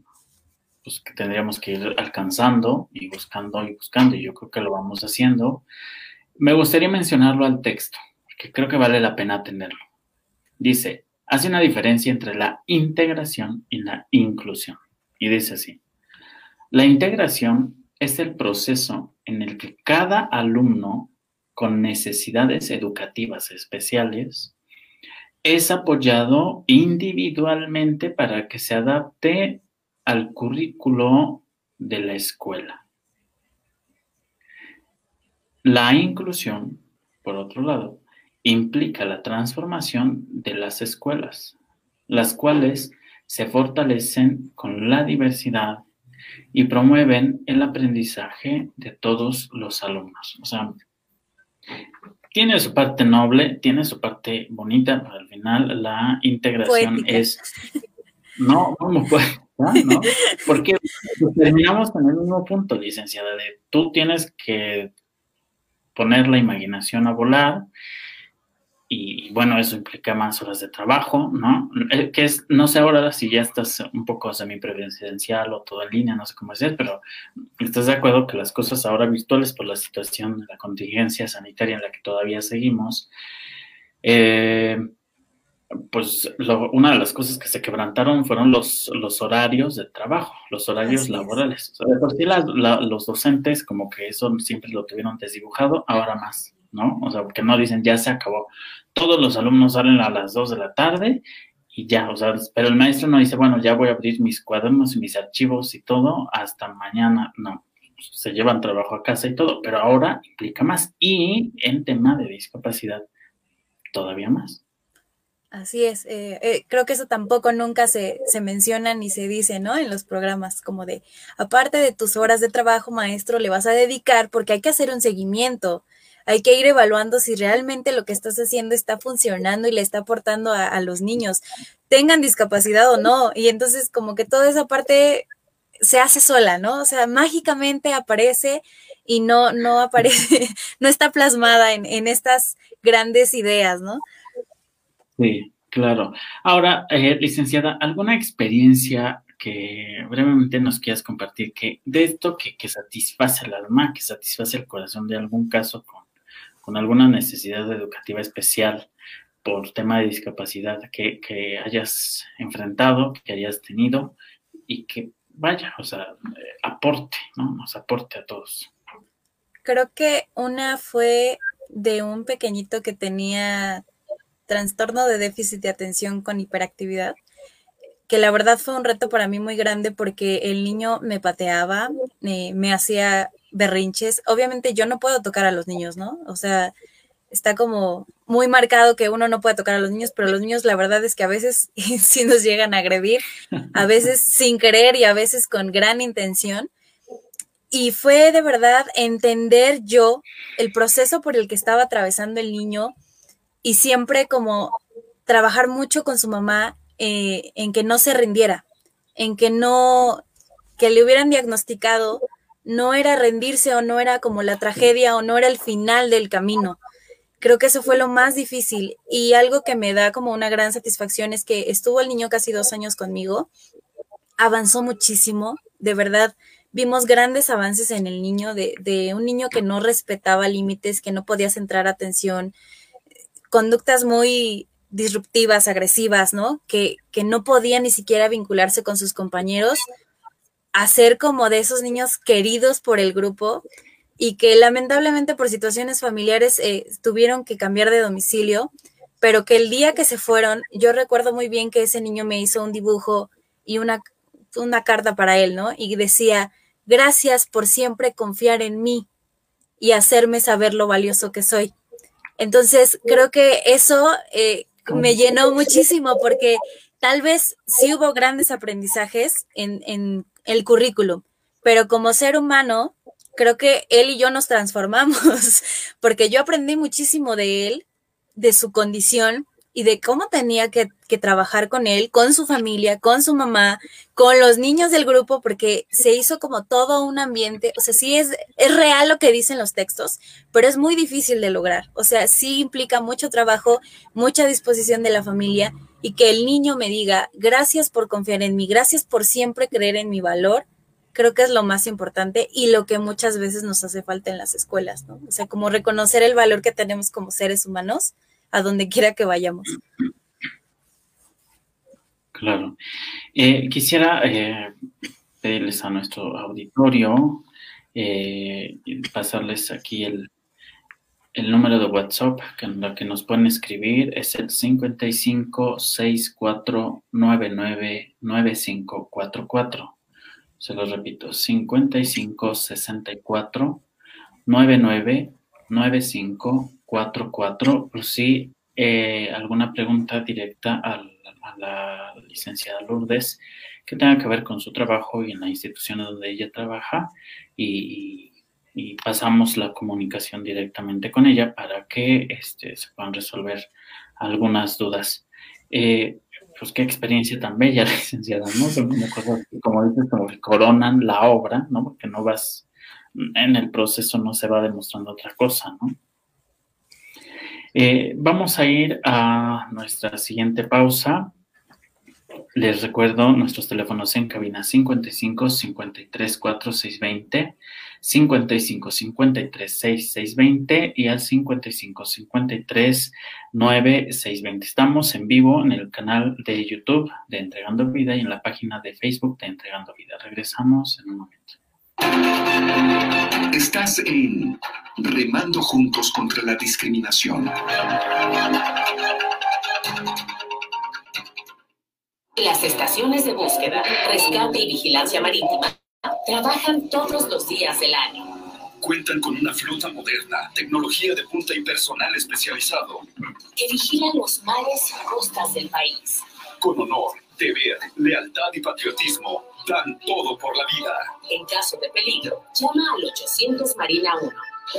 pues, que tendríamos que ir alcanzando y buscando y buscando. Y yo creo que lo vamos haciendo. Me gustaría mencionarlo al texto, porque creo que vale la pena tenerlo. Dice, hace una diferencia entre la integración y la inclusión. Y dice así, la integración es el proceso en el que cada alumno con necesidades educativas especiales es apoyado individualmente para que se adapte al currículo de la escuela. La inclusión, por otro lado, implica la transformación de las escuelas, las cuales se fortalecen con la diversidad y promueven el aprendizaje de todos los alumnos. O sea, tiene su parte noble, tiene su parte bonita, pero al final la integración es... No, no, puede, ¿no? Porque terminamos en el mismo punto, licenciada, de tú tienes que poner la imaginación a volar y, bueno, eso implica más horas de trabajo, ¿no? Eh, que es, no sé ahora si ya estás un poco semipresidencial o todo en línea, no sé cómo decir, pero estás de acuerdo que las cosas ahora virtuales por la situación de la contingencia sanitaria en la que todavía seguimos, eh, pues una de las cosas que se quebrantaron fueron los, los horarios de trabajo, los horarios laborales. por sí los docentes como que eso siempre lo tuvieron desdibujado, ahora más. ¿No? O sea, porque no dicen ya se acabó. Todos los alumnos salen a las 2 de la tarde y ya, o sea, pero el maestro no dice, bueno, ya voy a abrir mis cuadernos y mis archivos y todo hasta mañana. No, se llevan trabajo a casa y todo, pero ahora implica más. Y en tema de discapacidad, todavía más. Así es, eh, eh, creo que eso tampoco nunca se, se, menciona ni se dice, ¿no? En los programas, como de, aparte de tus horas de trabajo, maestro, le vas a dedicar porque hay que hacer un seguimiento, hay que ir evaluando si realmente lo que estás haciendo está funcionando y le está aportando a, los niños, tengan discapacidad o no. Y entonces como que toda esa parte se hace sola, ¿no? O sea, mágicamente aparece y no, no aparece, no está plasmada en, en estas grandes ideas, ¿no? Sí, claro. Ahora, eh, licenciada, ¿alguna experiencia que brevemente nos quieras compartir que de esto que, que satisface el alma, que satisface el corazón de algún caso con con alguna necesidad educativa especial por tema de discapacidad que, hayas enfrentado, que hayas tenido y que vaya, o sea, aporte, ¿no? Nos aporte a todos. Creo que una fue de un pequeñito que tenía trastorno de déficit de atención con hiperactividad, que la verdad fue un reto para mí muy grande porque el niño me pateaba, me hacía berrinches. Obviamente yo no puedo tocar a los niños, ¿no? O sea, está como muy marcado que uno no puede tocar a los niños, pero los niños la verdad es que a veces sí nos llegan a agredir, a veces sin querer y a veces con gran intención. Y fue de verdad entender yo el proceso por el que estaba atravesando el niño y siempre como trabajar mucho con su mamá eh, en que no se rindiera, en que no, que le hubieran diagnosticado no era rendirse o no era como la tragedia o no era el final del camino. Creo que eso fue lo más difícil y algo que me da como una gran satisfacción es que estuvo el niño casi dos años conmigo, avanzó muchísimo, de verdad vimos grandes avances en el niño, de, de un niño que no respetaba límites, que no podía centrar atención, conductas muy disruptivas, agresivas, ¿no? Que, que no podía ni siquiera vincularse con sus compañeros, a ser como de esos niños queridos por el grupo y que lamentablemente por situaciones familiares eh, tuvieron que cambiar de domicilio, pero que el día que se fueron, yo recuerdo muy bien que ese niño me hizo un dibujo y una, una carta para él, ¿no? Y decía, gracias por siempre confiar en mí y hacerme saber lo valioso que soy. Entonces, creo que eso eh, me llenó muchísimo porque tal vez sí hubo grandes aprendizajes en, en el currículum, pero como ser humano, creo que él y yo nos transformamos, porque yo aprendí muchísimo de él, de su condición y de cómo tenía que, trabajar con él, con su familia, con su mamá, con los niños del grupo, porque se hizo como todo un ambiente, o sea, sí es, es real lo que dicen los textos, pero es muy difícil de lograr, o sea, sí implica mucho trabajo, mucha disposición de la familia y que el niño me diga, gracias por confiar en mí, gracias por siempre creer en mi valor, creo que es lo más importante y lo que muchas veces nos hace falta en las escuelas, ¿no? O sea, como reconocer el valor que tenemos como seres humanos a donde quiera que vayamos. Claro. Eh, quisiera eh, pedirles a nuestro auditorio, eh, pasarles aquí el, el, número de WhatsApp en la que nos pueden escribir es el 55 64 99 9544. Se lo repito, 55 64 99 9544, por si eh, alguna pregunta directa a la, licenciada Lourdes que tenga que ver con su trabajo y en la institución donde ella trabaja y, pasamos la comunicación directamente con ella para que este, se puedan resolver algunas dudas. Eh, pues qué experiencia tan bella, licenciada, ¿no? Como dices, como coronan la obra, ¿no? Porque no vas en el proceso no se va demostrando otra cosa, ¿no? Eh, vamos a ir a nuestra siguiente pausa. Les recuerdo nuestros teléfonos en cabina 55 53 4620, 55 53 6620 y al 55 53 9620. Estamos en vivo en el canal de YouTube de Entregando Vida y en la página de Facebook de Entregando Vida. Regresamos en un momento. Estás en Remando Juntos contra la Discriminación. Las estaciones de búsqueda, rescate y vigilancia marítima trabajan todos los días del año. Cuentan con una flota moderna, tecnología de punta y personal especializado. Que vigila los mares y costas del país. Con honor, deber, lealtad y patriotismo dan todo por la vida. En caso de peligro, llama al 800 Marina 1.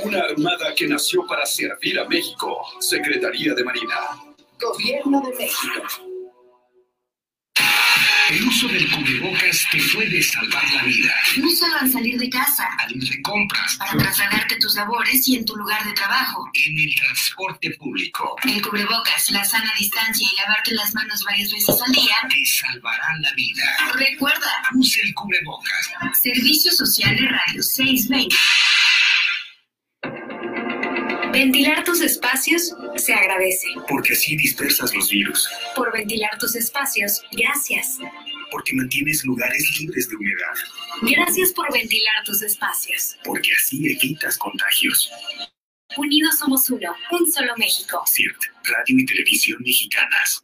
Una armada que nació para servir a México. Secretaría de Marina. Gobierno de México. El uso del cubrebocas te puede salvar la vida. Úsalo al salir de casa. Al ir de compras. Para trasladarte tus labores y en tu lugar de trabajo. En el transporte público. El cubrebocas, la sana distancia y lavarte las manos varias veces al día. Te salvarán la vida. Recuerda. Use el cubrebocas. Servicio Social de Radio 620. Ventilar tus espacios se agradece. Porque así dispersas los virus. Por ventilar tus espacios, gracias. Porque mantienes lugares libres de humedad. Gracias por ventilar tus espacios. Porque así evitas contagios. Unidos somos uno, un solo México. CIRT, Radio y Televisión Mexicanas.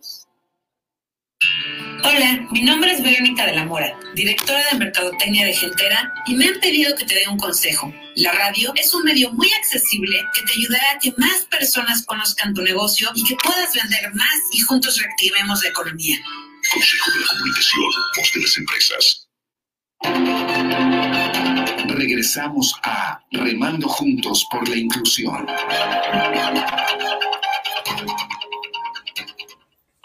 Hola, mi nombre es Verónica de la Mora, directora de Mercadotecnia de Gentera, y me han pedido que te dé un consejo. La radio es un medio muy accesible que te ayudará a que más personas conozcan tu negocio y que puedas vender más y juntos reactivemos la economía. Consejo de Comunicación, voz de las empresas. Regresamos a Remando Juntos por la Inclusión.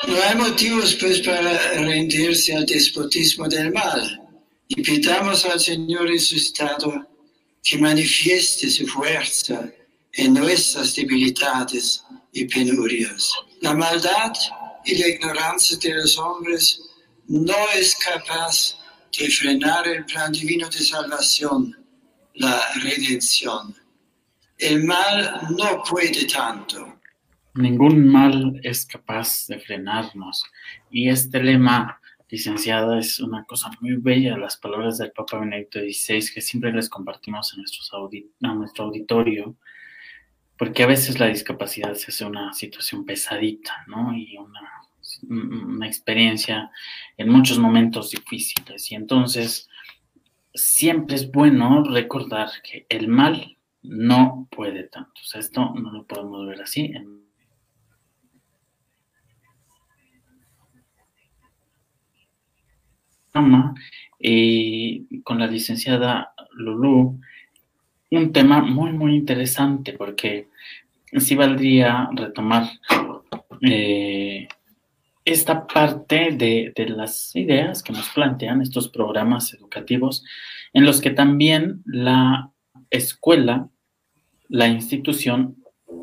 No hay motivos pues para rendirse al despotismo del mal y pidamos al Señor resucitado que manifieste su fuerza en nuestras debilidades y penurias. La maldad y la ignorancia de los hombres no es capaz de frenar el plan divino de salvación, la redención. El mal no puede tanto. Ningún mal es capaz de frenarnos. Y este lema, licenciada, es una cosa muy bella, las palabras del Papa Benedicto XVI que siempre les compartimos en, nuestros a nuestro auditorio, porque a veces la discapacidad se hace una situación pesadita, ¿no? Y una, una experiencia en muchos momentos difíciles. Y entonces, siempre es bueno recordar que el mal no puede tanto. O sea, esto no lo podemos ver así. Y con la licenciada Lulu un tema muy, muy interesante porque sí valdría retomar eh, esta parte de, de, las ideas que nos plantean estos programas educativos en los que también la escuela, la institución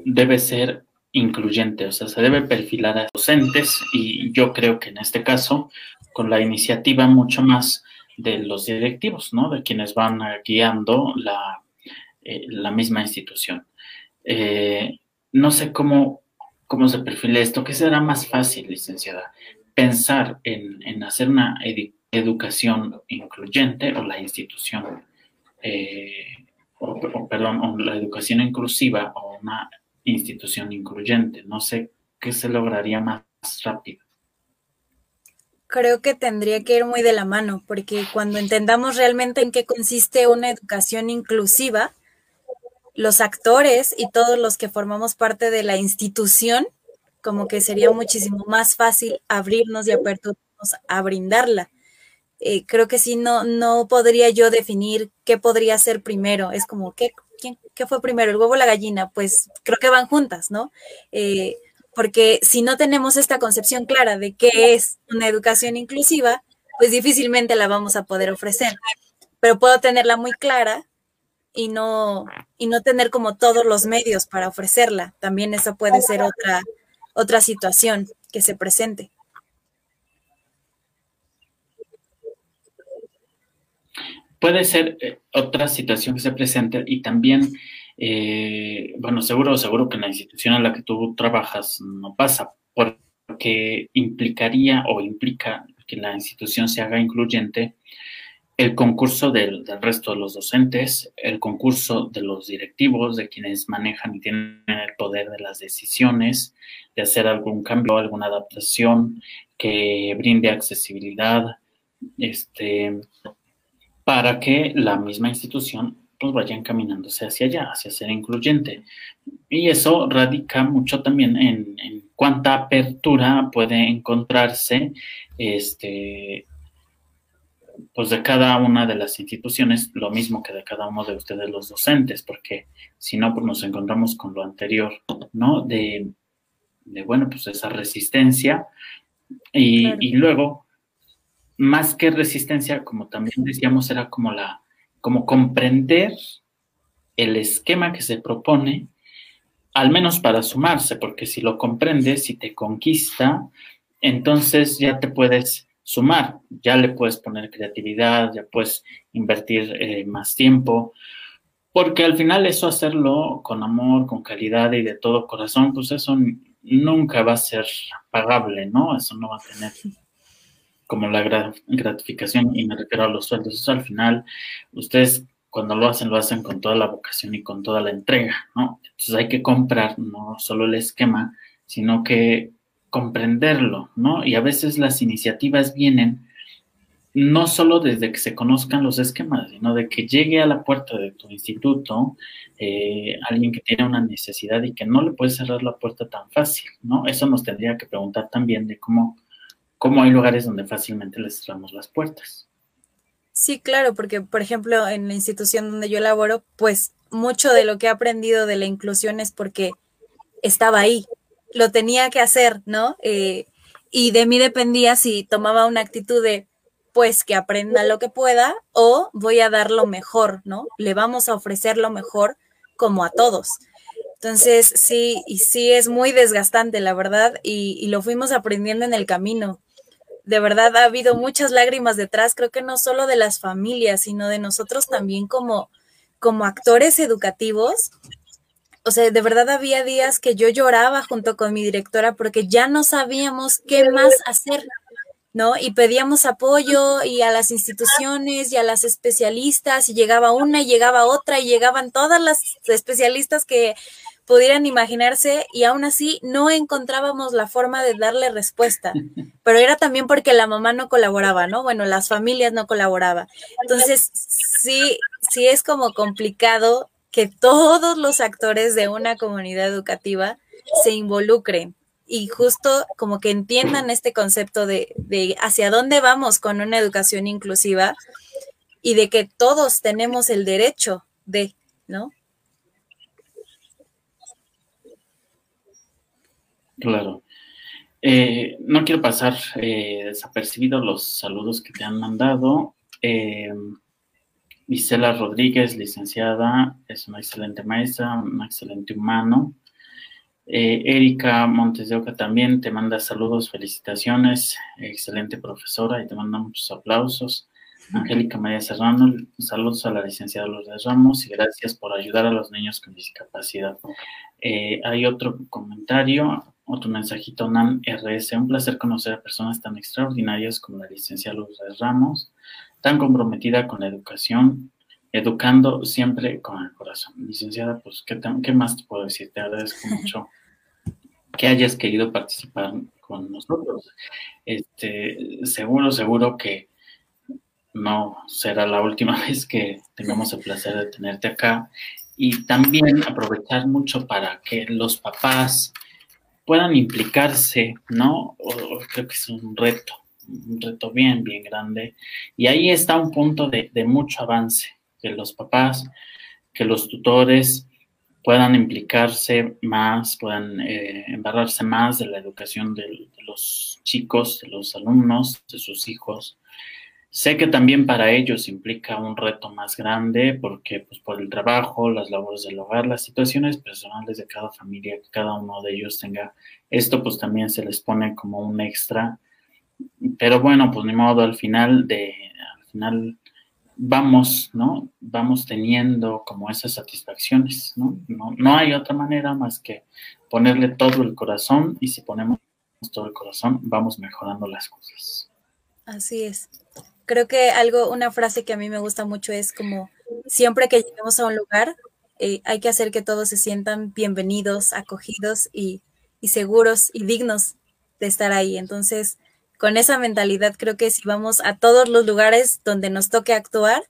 debe ser incluyente, o sea, se debe perfilar a docentes y yo creo que en este caso con la iniciativa mucho más de los directivos, ¿no? De quienes van guiando la, eh, la misma institución. Eh, no sé cómo, cómo se perfila esto, ¿qué será más fácil, licenciada? Pensar en, hacer una educación incluyente o la institución, eh, perdón, la educación inclusiva o una institución incluyente. No sé qué se lograría más rápido creo que tendría que ir muy de la mano, porque cuando entendamos realmente en qué consiste una educación inclusiva, los actores y todos los que formamos parte de la institución, como que sería muchísimo más fácil abrirnos y aperturarnos a brindarla. Eh, creo que sí, no, no podría yo definir qué podría ser primero. Es como, ¿qué, ¿qué fue primero, el huevo o la gallina? Pues creo que van juntas, ¿no? Eh, porque si no tenemos esta concepción clara de qué es una educación inclusiva, pues difícilmente la vamos a poder ofrecer. Pero puedo tenerla muy clara y no, y no tener como todos los medios para ofrecerla. También esa puede ser otra, otra situación que se presente. Puede ser eh, otra situación que se presente y también eh, bueno, seguro, seguro que en la institución en la que tú trabajas no pasa, porque implicaría o implica que la institución se haga incluyente el concurso del, resto de los docentes, el concurso de los directivos, de quienes manejan y tienen el poder de las decisiones, de hacer algún cambio, alguna adaptación que brinde accesibilidad, este, para que la misma institución pues vayan caminándose hacia allá, hacia ser incluyente. Y eso radica mucho también en, cuánta apertura puede encontrarse este, pues de cada una de las instituciones, lo mismo que de cada uno de ustedes los docentes, porque si no, pues nos encontramos con lo anterior, ¿no? De, bueno, pues esa resistencia y, y luego, más que resistencia, como también decíamos, era como la, como comprender el esquema que se propone, al menos para sumarse, porque si lo comprendes, si te conquista, entonces ya te puedes sumar, ya le puedes poner creatividad, ya puedes invertir eh, más tiempo, porque al final eso hacerlo con amor, con calidad y de todo corazón, pues eso nunca va a ser pagable, ¿no? Eso no va a tener como la gratificación, y me refiero a los sueldos. Eso al final, ustedes cuando lo hacen, lo hacen con toda la vocación y con toda la entrega, ¿no? Entonces hay que comprar no solo el esquema, sino que comprenderlo, ¿no? Y a veces las iniciativas vienen no solo desde que se conozcan los esquemas, sino de que llegue a la puerta de tu instituto eh, alguien que tiene una necesidad y que no le puede cerrar la puerta tan fácil, ¿no? Eso nos tendría que preguntar también de cómo cómo hay lugares donde fácilmente les cerramos las puertas. Sí, claro, porque por ejemplo en la institución donde yo laboro, pues mucho de lo que he aprendido de la inclusión es porque estaba ahí, lo tenía que hacer, ¿no? Eh, y de mí dependía si tomaba una actitud de, pues que aprenda lo que pueda o voy a dar lo mejor, ¿no? Le vamos a ofrecer lo mejor como a todos. Entonces, sí, y sí es muy desgastante, la verdad, y, lo fuimos aprendiendo en el camino. De verdad, ha habido muchas lágrimas detrás, creo que no solo de las familias, sino de nosotros también como, como actores educativos. O sea, de verdad había días que yo lloraba junto con mi directora porque ya no sabíamos qué más hacer. ¿no? Y pedíamos apoyo y a las instituciones y a las especialistas y llegaba una y llegaba otra y llegaban todas las especialistas que pudieran imaginarse y aún así no encontrábamos la forma de darle respuesta. Pero era también porque la mamá no colaboraba, ¿no? Bueno, las familias no colaboraban. Entonces, sí, sí es como complicado que todos los actores de una comunidad educativa se involucren y justo como que entiendan este concepto de, de hacia dónde vamos con una educación inclusiva y de que todos tenemos el derecho de, ¿no? Claro. Eh, no quiero pasar eh, desapercibido los saludos que te han mandado. Eh, Isela Rodríguez, licenciada, es una excelente maestra, un excelente humano. Eh, Erika Montes de Oca también te manda saludos, felicitaciones, excelente profesora y te manda muchos aplausos. Angélica María Serrano, saludos a la licenciada Lourdes Ramos y gracias por ayudar a los niños con discapacidad. Eh, hay otro comentario, otro mensajito, NAN RS. Un placer conocer a personas tan extraordinarias como la licenciada Lourdes Ramos, tan comprometida con la educación, educando siempre con el corazón. Licenciada, pues, ¿qué, qué más te puedo decir? Te agradezco mucho que hayas querido participar con nosotros. Este, seguro, seguro que no será la última vez que tengamos el placer de tenerte acá y también aprovechar mucho para que los papás puedan implicarse, ¿no? creo que es un reto, un reto bien, bien grande. Y ahí está un punto de, mucho avance, que los papás, que los tutores puedan implicarse más, puedan eh, embarrarse más de la educación de los chicos, de los alumnos, de sus hijos, Sé que también para ellos implica un reto más grande porque pues por el trabajo, las labores del hogar, las situaciones personales de cada familia, que cada uno de ellos tenga esto, pues también se les pone como un extra. Pero bueno, pues ni modo, al final de, al final vamos, ¿no? Vamos teniendo como esas satisfacciones, ¿no? No, no hay otra manera más que ponerle todo el corazón y si ponemos todo el corazón, vamos mejorando las cosas. Así es creo que algo, una frase que a mí me gusta mucho es como siempre que lleguemos a un lugar, eh, hay que hacer que todos se sientan bienvenidos, acogidos y, y, seguros y dignos de estar ahí. Entonces, con esa mentalidad, creo que si vamos a todos los lugares donde nos toque actuar,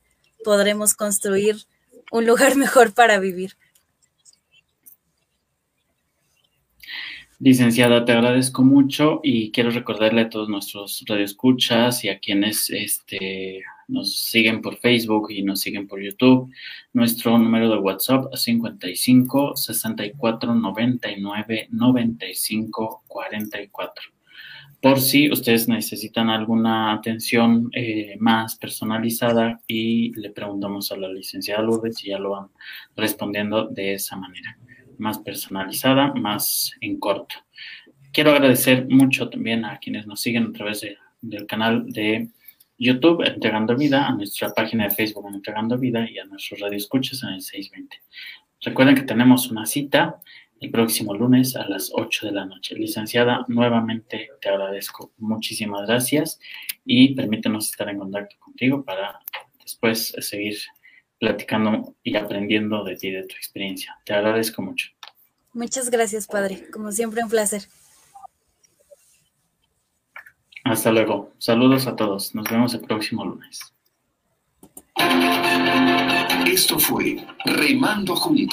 podremos construir un lugar mejor para vivir. Licenciada, te agradezco mucho y quiero recordarle a todos nuestros radioescuchas y a quienes este, nos siguen por Facebook y nos siguen por YouTube, nuestro número de WhatsApp 55 64 99 95 44. Por si ustedes necesitan alguna atención eh, más personalizada y le preguntamos a la licenciada Lourdes y ya lo van respondiendo de esa manera más personalizada, más en corto. Quiero agradecer mucho también a quienes nos siguen a través del canal de YouTube, Entregando Vida, a nuestra página de Facebook, Entregando Vida, y a nuestros radioescuchas en el 620. Recuerden que tenemos una cita el próximo lunes a las 8 de la noche. Licenciada, nuevamente te agradezco. Muchísimas gracias y permítenos estar en contacto contigo para después seguir platicando y aprendiendo de ti, de tu experiencia. Te agradezco mucho. Muchas gracias, padre. Como siempre, un placer. Hasta luego. Saludos a todos. Nos vemos el próximo lunes. Esto fue Remando Juntos.